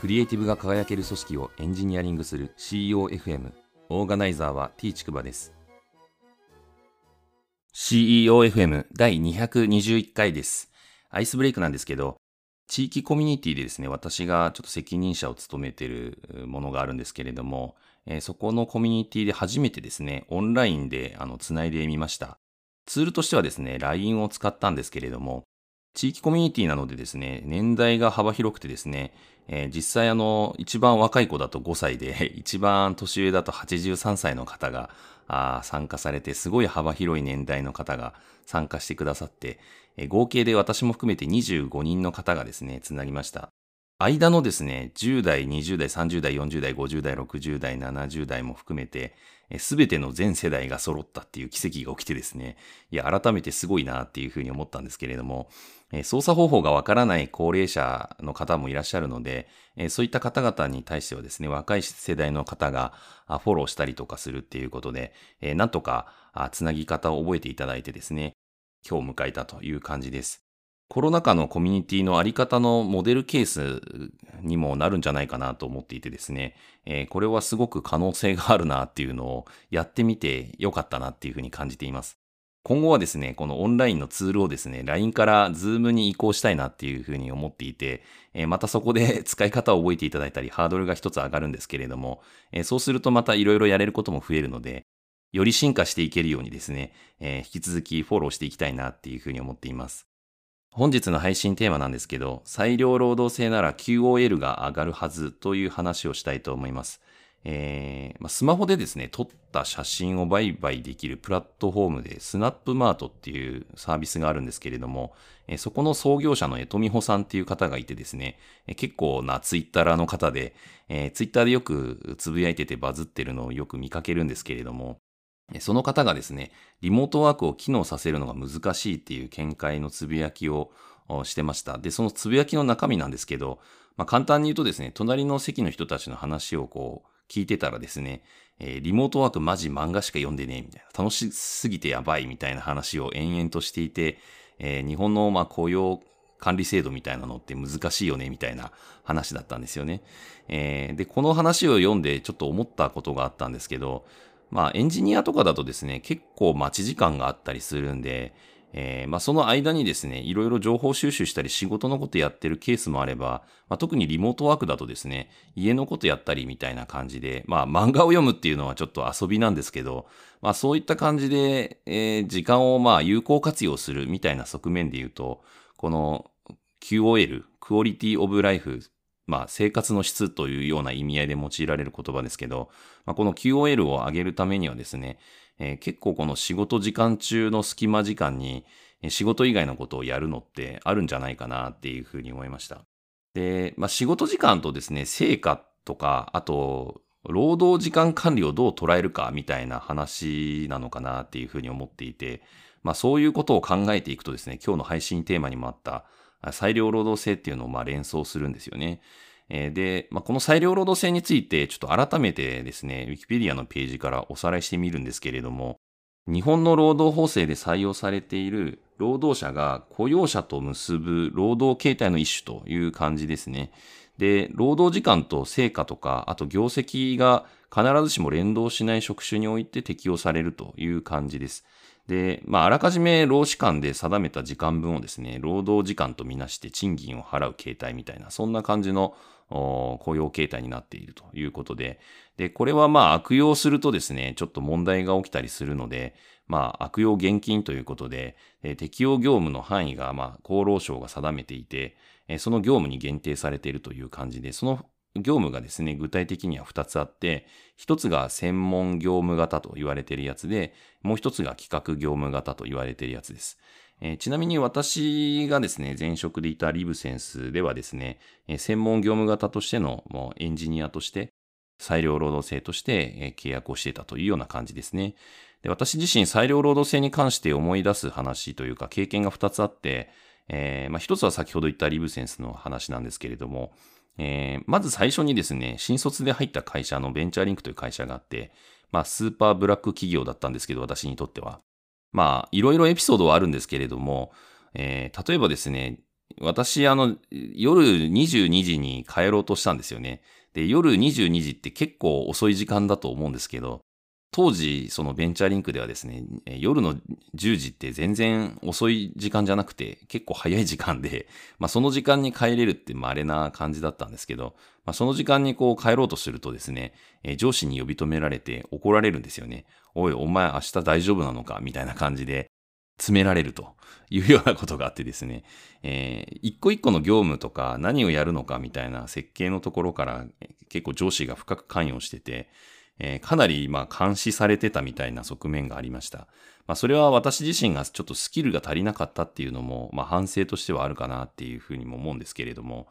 クリエイティブが輝ける組織をエンジニアリングする CEOFM オーガナイザーは T ちくばです。CEOFM 第221回です。アイスブレイクなんですけど地域コミュニティでですね私がちょっと責任者を務めているものがあるんですけれども、え、そこのコミュニティで初めてですねオンラインであのつないでみました。ツールとしてはですね LINE を使ったんですけれども地域コミュニティなのでですね、年代が幅広くてですね、えー、実際あの、一番若い子だと5歳で、一番年上だと83歳の方があ参加されて、すごい幅広い年代の方が参加してくださって、えー、合計で私も含めて25人の方がですね、つなぎました。間のですね、10代、20代、30代、40代、50代、60代、70代も含めて、すべての全世代が揃ったっていう奇跡が起きてですね、いや、改めてすごいなっていうふうに思ったんですけれども、操作方法がわからない高齢者の方もいらっしゃるので、そういった方々に対してはですね、若い世代の方がフォローしたりとかするっていうことで、なんとかつなぎ方を覚えていただいてですね、今日迎えたという感じです。コロナ禍のコミュニティのあり方のモデルケースにもなるんじゃないかなと思っていてですね、えー、これはすごく可能性があるなっていうのをやってみてよかったなっていうふうに感じています。今後はですね、このオンラインのツールをですね、LINE から Zoom に移行したいなっていうふうに思っていて、えー、またそこで 使い方を覚えていただいたり、ハードルが一つ上がるんですけれども、えー、そうするとまたいろいろやれることも増えるので、より進化していけるようにですね、えー、引き続きフォローしていきたいなっていうふうに思っています。本日の配信テーマなんですけど、裁量労働制なら QOL が上がるはずという話をしたいと思います。えー、スマホでですね、撮った写真を売買できるプラットフォームで、スナップマートっていうサービスがあるんですけれども、えー、そこの創業者の江戸美穂さんっていう方がいてですね、えー、結構なツイッターの方で、えー、ツイッターでよくつぶやいててバズってるのをよく見かけるんですけれども、その方がですね、リモートワークを機能させるのが難しいっていう見解のつぶやきをしてました。で、そのつぶやきの中身なんですけど、まあ、簡単に言うとですね、隣の席の人たちの話をこう聞いてたらですね、えー、リモートワークマジ漫画しか読んでねえみたいな、楽しすぎてやばいみたいな話を延々としていて、えー、日本のまあ雇用管理制度みたいなのって難しいよねみたいな話だったんですよね。えー、で、この話を読んでちょっと思ったことがあったんですけど、まあエンジニアとかだとですね、結構待ち時間があったりするんで、えー、まあその間にですね、いろいろ情報収集したり仕事のことやってるケースもあれば、まあ、特にリモートワークだとですね、家のことやったりみたいな感じで、まあ漫画を読むっていうのはちょっと遊びなんですけど、まあそういった感じで、えー、時間をまあ有効活用するみたいな側面で言うと、この QOL、クオリティオブライフまあ、生活の質というような意味合いで用いられる言葉ですけど、まあ、この QOL を上げるためにはですね、えー、結構この仕事時間中の隙間時間に仕事以外のことをやるのってあるんじゃないかなっていうふうに思いました。で、まあ、仕事時間とですね、成果とか、あと、労働時間管理をどう捉えるかみたいな話なのかなっていうふうに思っていて、まあそういうことを考えていくとですね、今日の配信テーマにもあった裁量労働制っていうのをまあ連想するんですよね。で、まあ、この裁量労働制についてちょっと改めてですね、ウィキペディアのページからおさらいしてみるんですけれども、日本の労働法制で採用されている労働者が雇用者と結ぶ労働形態の一種という感じですね。で、労働時間と成果とか、あと業績が必ずしも連動しない職種において適用されるという感じです。で、まあ、あらかじめ労使間で定めた時間分をですね、労働時間とみなして賃金を払う形態みたいな、そんな感じの雇用形態になっているということで、で、これはまあ悪用するとですね、ちょっと問題が起きたりするので、まあ悪用現金ということで、適用業務の範囲がまあ厚労省が定めていて、その業務に限定されているという感じで、その業務がですね、具体的には2つあって、1つが専門業務型と言われているやつで、もう1つが企画業務型と言われているやつです。えー、ちなみに私がですね、前職でいたリブセンスではですね、えー、専門業務型としてのもうエンジニアとして、裁量労働制として、えー、契約をしていたというような感じですね。で私自身裁量労働制に関して思い出す話というか経験が2つあって、えーまあ、1つは先ほど言ったリブセンスの話なんですけれども、えー、まず最初にですね、新卒で入った会社のベンチャーリンクという会社があって、まあ、スーパーブラック企業だったんですけど、私にとっては。まあ、いろいろエピソードはあるんですけれども、えー、例えばですね、私、あの、夜22時に帰ろうとしたんですよね。で、夜22時って結構遅い時間だと思うんですけど、当時、そのベンチャーリンクではですね、夜の10時って全然遅い時間じゃなくて、結構早い時間で、まあその時間に帰れるって稀な感じだったんですけど、まあその時間にこう帰ろうとするとですね、上司に呼び止められて怒られるんですよね。おい、お前明日大丈夫なのか？みたいな感じで、詰められると。いうようなことがあってですね、えー、一個一個の業務とか何をやるのか？みたいな設計のところから結構上司が深く関与してて、えー、かなりまあ監視されてたみたいな側面がありました。まあそれは私自身がちょっとスキルが足りなかったっていうのも、まあ反省としてはあるかなっていうふうにも思うんですけれども、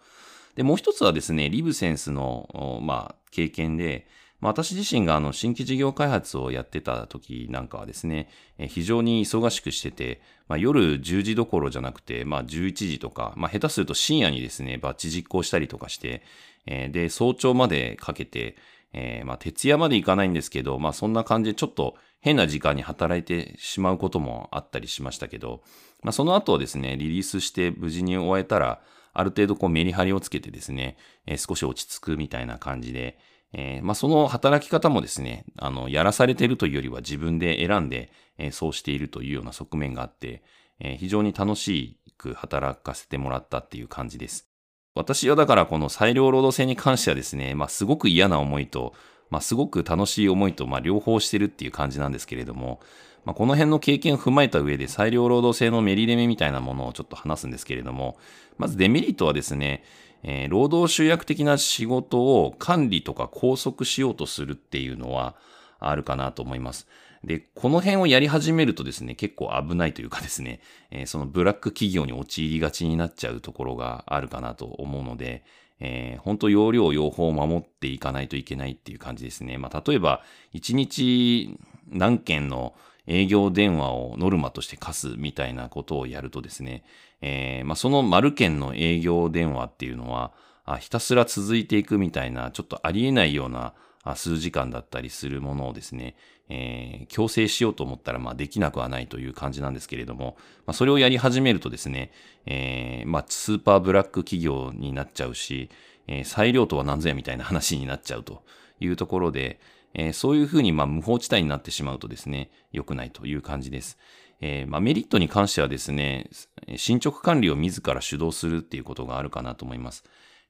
で、もう一つはですね、リブセンスの、まあ経験で、まあ、私自身があの新規事業開発をやってた時なんかはですね、非常に忙しくしてて、まあ、夜10時どころじゃなくて、まあ、11時とか、まあ、下手すると深夜にですね、バッチ実行したりとかして、で、早朝までかけて、えー、まあ、徹夜まで行かないんですけど、まあ、そんな感じでちょっと変な時間に働いてしまうこともあったりしましたけど、まあ、その後ですね、リリースして無事に終えたら、ある程度こうメリハリをつけてですね、えー、少し落ち着くみたいな感じで、えー、まあ、その働き方もですね、あの、やらされてるというよりは自分で選んで、えー、そうしているというような側面があって、えー、非常に楽しく働かせてもらったっていう感じです。私はだからこの裁量労働制に関してはですね、まあ、すごく嫌な思いと、まあ、すごく楽しい思いと、まあ、両方してるっていう感じなんですけれども、まあ、この辺の経験を踏まえた上で裁量労働制のメリデメみたいなものをちょっと話すんですけれども、まずデメリットはですね、えー、労働集約的な仕事を管理とか拘束しようとするっていうのはあるかなと思います。で、この辺をやり始めるとですね、結構危ないというかですね、えー、そのブラック企業に陥りがちになっちゃうところがあるかなと思うので、えー、本当容量用法を守っていかないといけないっていう感じですね。まあ、例えば、1日何件の営業電話をノルマとして課すみたいなことをやるとですね、えー、まあ、その丸件の営業電話っていうのは、あひたすら続いていくみたいな、ちょっとありえないような数時間だったりするものをですね、えー、強制しようと思ったら、まあ、できなくはないという感じなんですけれども、まあ、それをやり始めるとですね、えー、まあ、スーパーブラック企業になっちゃうし、えー、裁量とは何ぞやみたいな話になっちゃうというところで、えー、そういうふうに、まあ、無法地帯になってしまうとですね、良くないという感じです。えー、まあ、メリットに関してはですね、進捗管理を自ら主導するっていうことがあるかなと思います。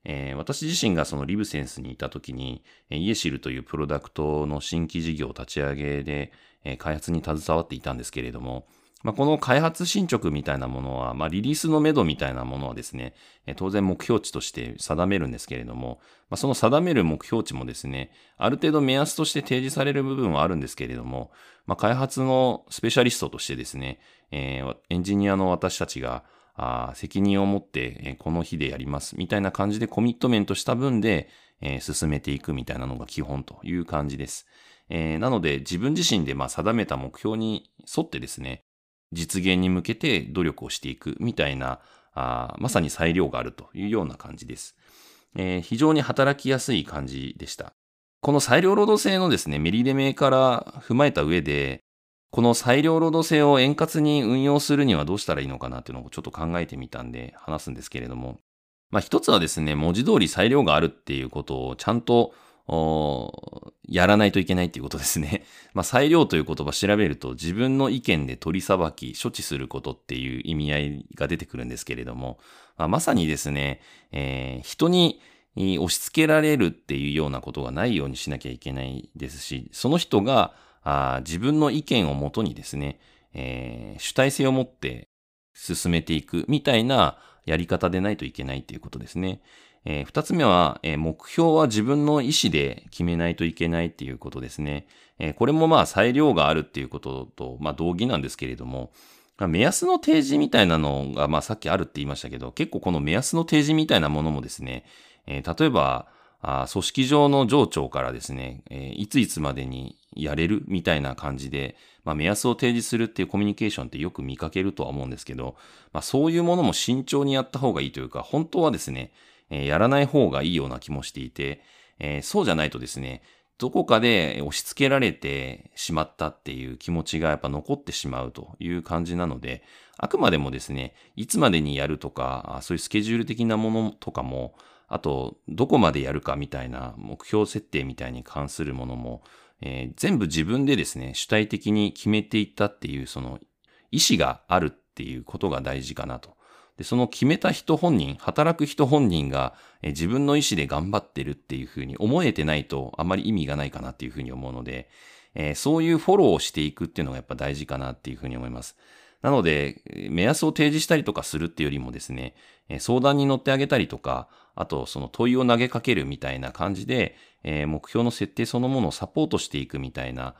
えー、私自身がそのリブセンスにいた時に、イエシルというプロダクトの新規事業立ち上げで、えー、開発に携わっていたんですけれども、まあ、この開発進捗みたいなものは、まあ、リリースのめどみたいなものはですね、当然目標値として定めるんですけれども、まあ、その定める目標値もですね、ある程度目安として提示される部分はあるんですけれども、まあ、開発のスペシャリストとしてですね、えー、エンジニアの私たちが、あ責任を持って、えこの日でやりますみたいな感じでコミットメントした分で、え、進めていくみたいなのが基本という感じです。えー、なので自分自身でまあ定めた目標に沿ってですね、実現に向けて努力をしていくみたいな、あまさに裁量があるというような感じです、えー、非常に働きやすい感じでした。この裁量労働制のですね、メリデメから踏まえた上で、この裁量労働制を円滑に運用するにはどうしたらいいのかなっていうのをちょっと考えてみたんで話すんですけれども、まあ一つはですね、文字通り裁量があるっていうことをちゃんとやらないといけないっていうことですね。まあ、裁量という言葉調べると自分の意見で取り裁き、処置することっていう意味合いが出てくるんですけれども、まあ、まさにですね、えー、人に押し付けられるっていうようなことがないようにしなきゃいけないですし、その人があ自分の意見をもとにですね、えー、主体性を持って進めていくみたいなやり方でないといけないっていうことですね。えー、二つ目は、えー、目標は自分の意思で決めないといけないっていうことですね。えー、これもまあ裁量があるっていうことと、まあ同義なんですけれども、目安の提示みたいなのが、まあさっきあるって言いましたけど、結構この目安の提示みたいなものもですね、えー、例えば、あ組織上の上長からですね、えー、いついつまでにやれるみたいな感じで、まあ、目安を提示するっていうコミュニケーションってよく見かけるとは思うんですけど、まあ、そういうものも慎重にやった方がいいというか、本当はですね、えー、やらない方がいいような気もしていて、えー、そうじゃないとですね、どこかで押し付けられてしまったっていう気持ちがやっぱ残ってしまうという感じなので、あくまでもですね、いつまでにやるとか、そういうスケジュール的なものとかも、あと、どこまでやるかみたいな目標設定みたいに関するものも、えー、全部自分でですね、主体的に決めていったっていう、その意思があるっていうことが大事かなと。で、その決めた人本人、働く人本人が、え自分の意思で頑張ってるっていうふうに思えてないとあまり意味がないかなっていうふうに思うので、えー、そういうフォローをしていくっていうのがやっぱ大事かなっていうふうに思います。なので、目安を提示したりとかするっていうよりもですね、相談に乗ってあげたりとか、あとその問いを投げかけるみたいな感じで、目標の設定そのものをサポートしていくみたいな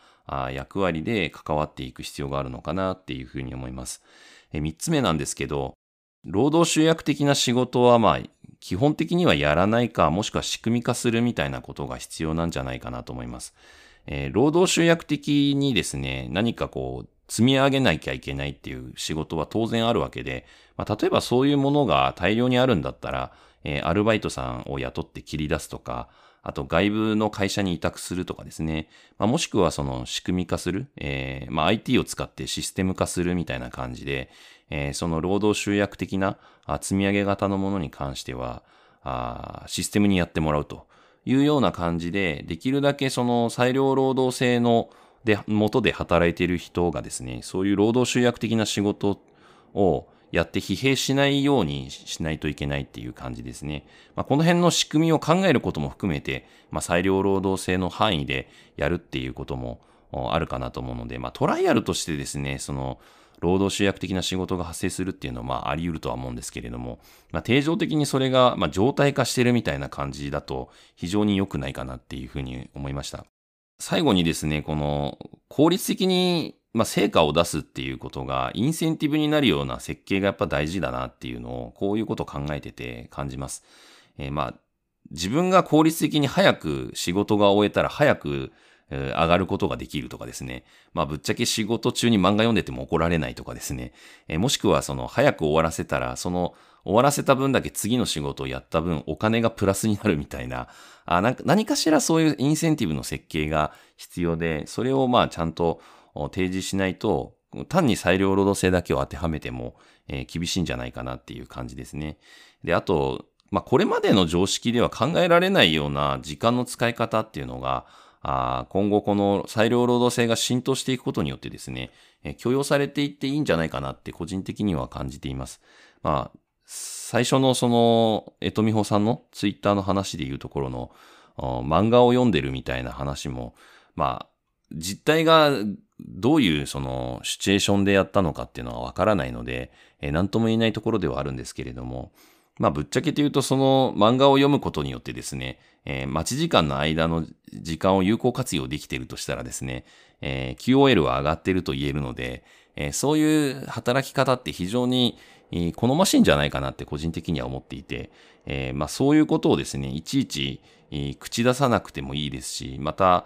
役割で関わっていく必要があるのかなっていうふうに思います。えー、3つ目なんですけど、労働集約的な仕事はまあ、基本的にはやらないか、もしくは仕組み化するみたいなことが必要なんじゃないかなと思います。えー、労働集約的にですね、何かこう、積み上げなきゃいけないっていう仕事は当然あるわけで、まあ、例えばそういうものが大量にあるんだったら、えー、アルバイトさんを雇って切り出すとか、あと外部の会社に委託するとかですね。まあ、もしくはその仕組み化する、えー、まあ、IT を使ってシステム化するみたいな感じで、えー、その労働集約的な積み上げ型のものに関しては、あシステムにやってもらうというような感じで、できるだけその裁量労働制ので、元で働いている人がですね、そういう労働集約的な仕事をやって疲弊しないようにしないといけないっていう感じですね。まあ、この辺の仕組みを考えることも含めて、まあ、裁量労働制の範囲でやるっていうこともあるかなと思うので、まあ、トライアルとしてですね、その、労働集約的な仕事が発生するっていうのは、まあ、あり得るとは思うんですけれども、まあ、定常的にそれが、まあ、状態化してるみたいな感じだと、非常に良くないかなっていうふうに思いました。最後にですね、この、効率的にまあ、成果を出すっていうことが、インセンティブになるような設計がやっぱ大事だなっていうのを、こういうことを考えてて感じます。えー、まあ、自分が効率的に早く仕事が終えたら早く、えー、上がることができるとかですね。まあ、ぶっちゃけ仕事中に漫画読んでても怒られないとかですね。えー、もしくは、その、早く終わらせたら、その、終わらせた分だけ次の仕事をやった分、お金がプラスになるみたいな、あなんか何かしらそういうインセンティブの設計が必要で、それをまあちゃんと提示しないと、単に裁量労働制だけを当てはめても、えー、厳しいんじゃないかなっていう感じですね。で、あと、まあ、これまでの常識では考えられないような時間の使い方っていうのが、あ今後この裁量労働制が浸透していくことによってですね、えー、許容されていっていいんじゃないかなって個人的には感じています。まあ、最初のその、えとみほさんのツイッターの話で言うところの、漫画を読んでるみたいな話も、まあ、実態がどういうそのシチュエーションでやったのかっていうのはわからないので、えー、何とも言えないところではあるんですけれども、まあぶっちゃけて言うとその漫画を読むことによってですね、えー、待ち時間の間の時間を有効活用できているとしたらですね、えー、QOL は上がっていると言えるので、えー、そういう働き方って非常に好ましいんじゃないかなって個人的には思っていて、えー、まあそういうことをですね、いちいち口出さなくてもいいですし、また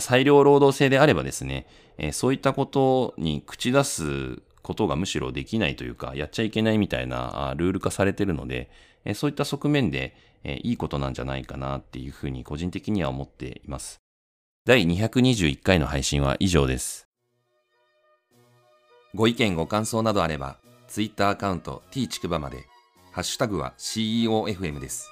裁量労働制であればですね、えー、そういったことに口出すことがむしろできないというか、やっちゃいけないみたいなルール化されてるので、え、そういった側面で、え、いいことなんじゃないかなっていうふうに個人的には思っています。第221回の配信は以上です。ご意見ご感想などあれば、Twitter アカウント t ちくばまで、ハッシュタグは CEOFM です。